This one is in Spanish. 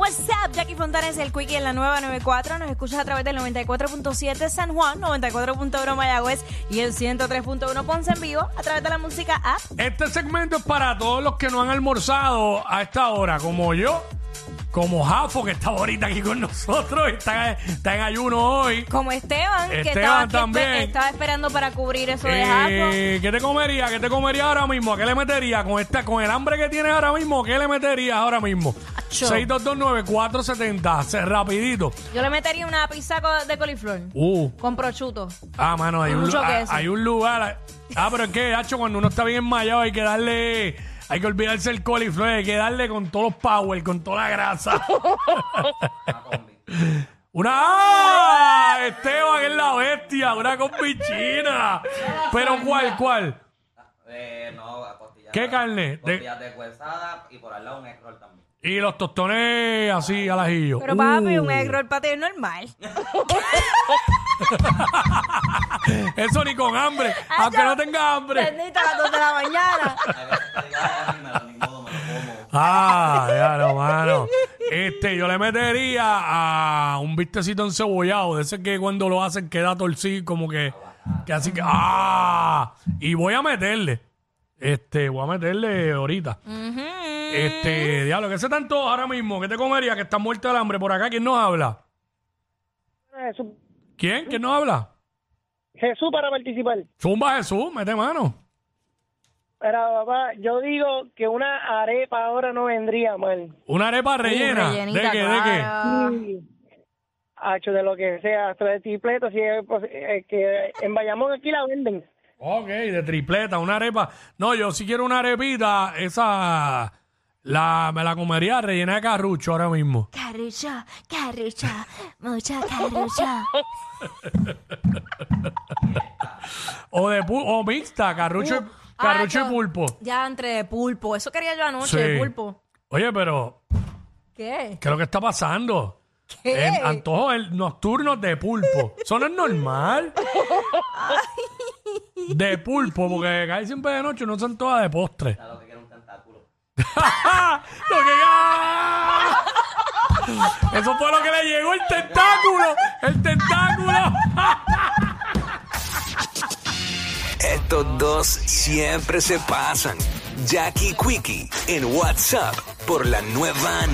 What's up, Jackie Fontanes, el Quickie en la nueva 94. Nos escuchas a través del 94.7 San Juan, 94.1 Mayagüez y el 103.1 Ponce en vivo a través de la música app. Este segmento es para todos los que no han almorzado a esta hora, como yo, como Jafo, que está ahorita aquí con nosotros, está, está en ayuno hoy. Como Esteban, que Esteban estaba, también. espe- estaba esperando para cubrir eso de Jafo. Eh, ¿Qué te comería? ¿Qué te comería ahora mismo? ¿A qué le metería? Con esta, con el hambre que tienes ahora mismo, ¿qué le meterías ahora mismo? Acho. 6229470, se- rapidito. Yo le metería una pizza co- de coliflor Uh, con prosciutto. ah, mano, hay un, Mucho lu- ah, queso. hay un lugar. Ah, pero es que, hacho, cuando uno está bien enmayado hay que darle, hay que olvidarse el coliflor, hay que darle con todos los power, con toda la grasa. Una ¡Ah! Esteban es la bestia, una combichina. Pero ¿cuál, cuál? Eh, no, a costillas. ¿Qué carne? De- Costillas deshuesadas y por al lado un egg roll también. y los tostones así al ajillo. Pero papi, Uh, un egg roll para ti es normal. Eso ni con hambre, aunque no tenga hambre. Bendito a las 2 de la mañana. Lo lo. Ah, ya no, mano. Este, yo le metería a un vistecito encebollado, de ese que cuando lo hacen queda torcido, como que, que así que, ah, y voy a meterle, este, voy a meterle ahorita. Este, diablo, ¿qué se tanto ahora mismo? ¿Qué te comería? Que está muerto del hambre por acá. ¿Quién nos habla? Jesús, ¿Quién? ¿Quién nos habla? Jesús para participar. Zumba Jesús, mete mano. Pero papá, yo digo que una arepa ahora no vendría mal. Una arepa rellena. ¿De qué? ¿De qué? Hacho de lo que sea, hasta de tripleto, si es pos- eh, que en Bayamón aquí la venden. Ok, de tripleta, una arepa. No, yo si quiero una arepita, esa la, me la comería rellena de carrucho ahora mismo. Carrucho, carrucho, mucha carrucho. O de pu- o mixta, carrucho, y- carrucho Ah, y yo- pulpo. Ya entre de pulpo. Eso quería yo anoche, Sí. de pulpo. Oye, pero, ¿Qué? ¿qué es lo que está pasando? ¿Qué? En antojos el- nocturnos de pulpo. Eso no es normal. De pulpo, porque cae siempre de noche, no son todas de postre. ¿Sabes lo que quiere un tentáculo? Lo que- ¡Ah! Eso fue lo que le llegó el tentáculo. El tentáculo. Estos dos siempre se pasan. Jackie Quickie en WhatsApp por la nueva